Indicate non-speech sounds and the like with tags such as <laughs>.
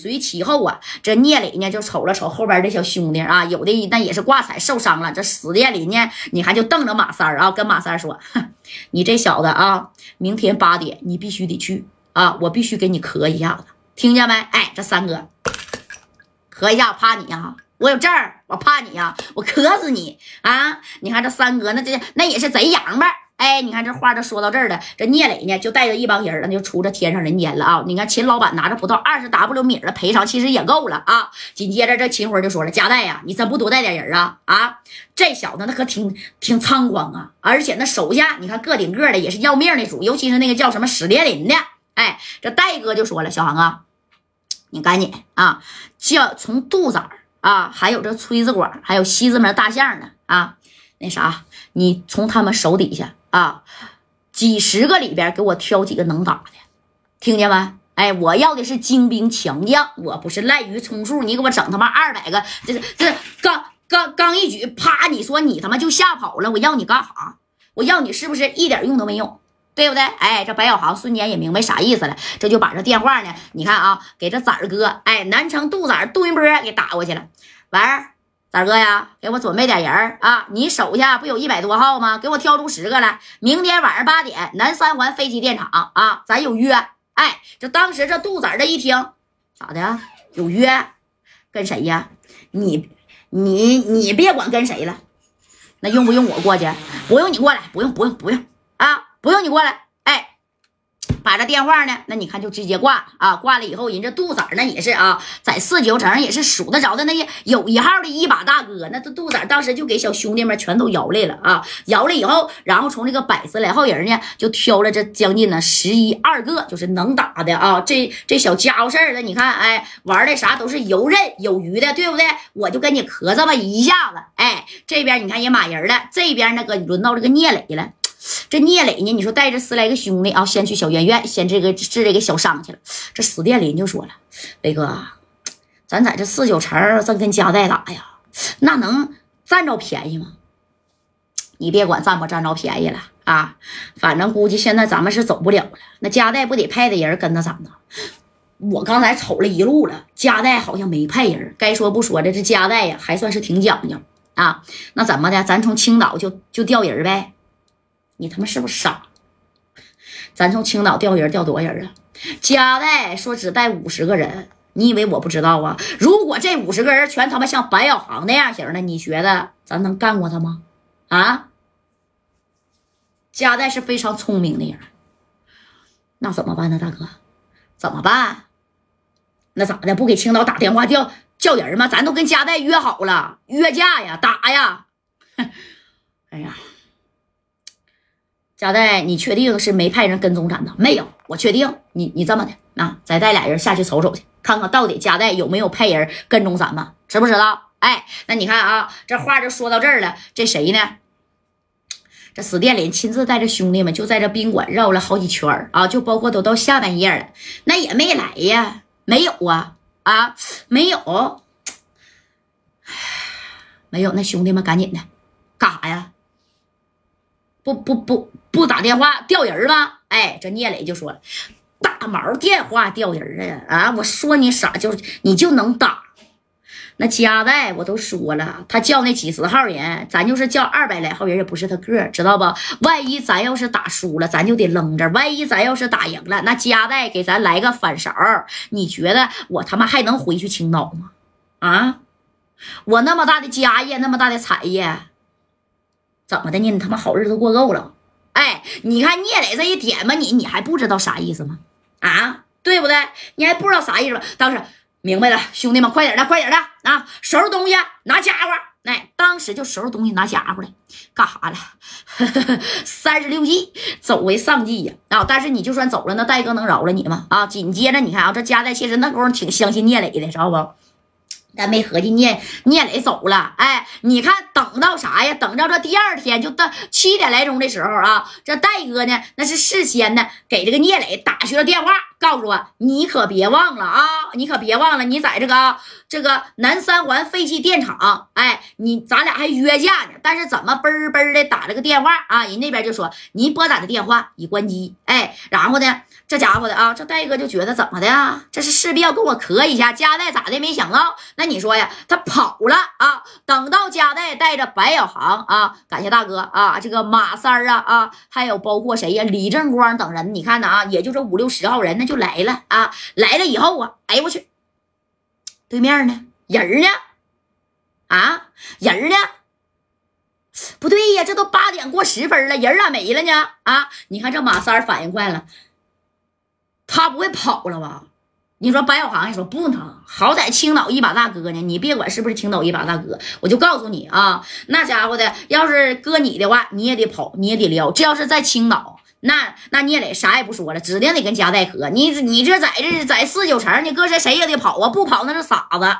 随其后啊，这聂磊呢就瞅了瞅后边的小兄弟啊，有的那也是挂彩受伤了。这史殿林呢，你看就瞪着马三啊，跟马三儿说：“ <laughs> 你这小子啊，明天八点你必须得去啊，我必须给你磕一下子，听见没？哎，这三哥磕一下，我怕你呀？我有证儿，我怕你呀？我磕死你啊！你看这三哥那这那也是贼洋巴。”哎，你看这话都说到这儿了，这聂磊呢就带着一帮人那就出这天上人间了啊！你看秦老板拿着不到二十 W 米的赔偿，其实也够了啊。紧接着这秦辉就说了：“加代呀，你真不多带点人啊？啊，这小子那可挺挺猖狂啊！而且那手下你看个顶个的也是要命的主，尤其是那个叫什么史殿林的。哎，这戴哥就说了：小航啊，你赶紧啊，叫从杜仔啊，还有这崔子广，还有西直门大象的啊，那啥，你从他们手底下。”啊，几十个里边给我挑几个能打的，听见没？哎，我要的是精兵强将，我不是滥竽充数。你给我整他妈二百个，这这刚刚刚一举，啪！你说你他妈就吓跑了，我要你干啥？我要你是不是一点用都没有？对不对？哎，这白小航瞬间也明白啥意思了，这就把这电话呢，你看啊，给这崽儿哥，哎，南城杜崽杜云波给打过去了。喂。咋哥呀，给我准备点人啊！你手下不有一百多号吗？给我挑出十个来。明天晚上八点，南三环飞机电厂啊，咱有约。哎，这当时这杜子这一听，咋的？有约？跟谁呀？你你你别管跟谁了，那用不用我过去？不用你过来，不用不用不用啊，不用你过来。把这电话呢，那你看就直接挂啊！挂了以后，人这杜仔那也是啊，在四九城也是数得着的那些有一号的一把大哥。那这杜仔当时就给小兄弟们全都摇来了啊！摇了以后，然后从这个百十来号人呢，就挑了这将近呢十一二个，就是能打的啊！这这小家伙事儿的，你看，哎，玩的啥都是游刃有余的，对不对？我就跟你咳这么一下子，哎，这边你看也满人了，这边那个轮到这个聂磊了。这聂磊呢？你说带着十来个兄弟啊，先去小院院，先这个治这个小伤去了。这史殿林就说了：“雷哥，咱在这四九城正跟加代打呀，那能占着便宜吗？你别管占不占着便宜了啊，反正估计现在咱们是走不了了。那加代不得派的人跟着咱呢？我刚才瞅了一路了，加代好像没派人。该说不说的，这加代呀还算是挺讲究啊。那怎么的？咱从青岛就就调人呗。”你他妈是不是傻？咱从青岛调人调多少人啊？加代说只带五十个人，你以为我不知道啊？如果这五十个人全他妈像白小航那样型的，你觉得咱能干过他吗？啊？加代是非常聪明的人，那怎么办呢，大哥？怎么办？那咋的？不给青岛打电话叫叫人吗？咱都跟加代约好了，约架呀，打呀！<laughs> 哎呀！贾代，你确定是没派人跟踪咱呢？没有，我确定。你你这么的啊，再带俩人下去瞅瞅去，看看到底贾代有没有派人跟踪咱们，知不知道？哎，那你看啊，这话就说到这儿了。这谁呢？这史殿林亲自带着兄弟们就在这宾馆绕了好几圈啊，就包括都到下半夜了，那也没来呀，没有啊啊，没有，没有。那兄弟们赶紧的，干啥呀？不不不不打电话调人吗？哎，这聂磊就说了，打毛电话调人啊啊！我说你傻，就你就能打。那加代我都说了，他叫那几十号人，咱就是叫二百来号人，也不是他个儿知道不？万一咱要是打输了，咱就得扔这；万一咱要是打赢了，那加代给咱来个反勺，你觉得我他妈还能回去青岛吗？啊，我那么大的家业，那么大的产业。怎么的呢？你他妈好日子过够了？哎，你看聂磊这一点吧，你你还不知道啥意思吗？啊，对不对？你还不知道啥意思吗？当时明白了，兄弟们，快点的，快点的啊！收拾东西，拿家伙。哎，当时就收拾东西，拿家伙了，干啥了？三十六计，走为上计呀！啊，但是你就算走了，那戴哥能饶了你吗？啊！紧接着你看啊，这加代其实那功夫挺相信聂磊的，知道不？但没合计聂聂磊走了，哎，你看等到啥呀？等到这第二天就到七点来钟的时候啊，这戴哥呢，那是事先呢给这个聂磊打去了电话，告诉我你可别忘了啊，你可别忘了，你在这个这个南三环废弃电厂，哎，你咱俩还约架呢，但是怎么嘣嘣的打了个电话啊？人那边就说你拨打的电话已关机，哎，然后呢，这家伙的啊，这戴哥就觉得怎么的啊？这是势必要跟我磕一下，加代咋的？没想到。那你说呀，他跑了啊！等到加代带着白小航啊，感谢大哥啊，这个马三啊啊，还有包括谁呀，李正光等人，你看呢啊，也就这五六十号人，那就来了啊！来了以后啊，哎呦我去，对面呢，人呢？啊，人呢？不对呀，这都八点过十分了，人咋没了呢？啊，你看这马三反应快了，他不会跑了吧？你说白小航也说不能，好歹青岛一把大哥呢，你别管是不是青岛一把大哥，我就告诉你啊，那家伙的要是搁你的话，你也得跑，你也得撩。这要是在青岛，那那你也得啥也不说了，指定得跟加代磕。你你这在这在四九城，你搁谁谁也得跑啊，不跑那是傻子。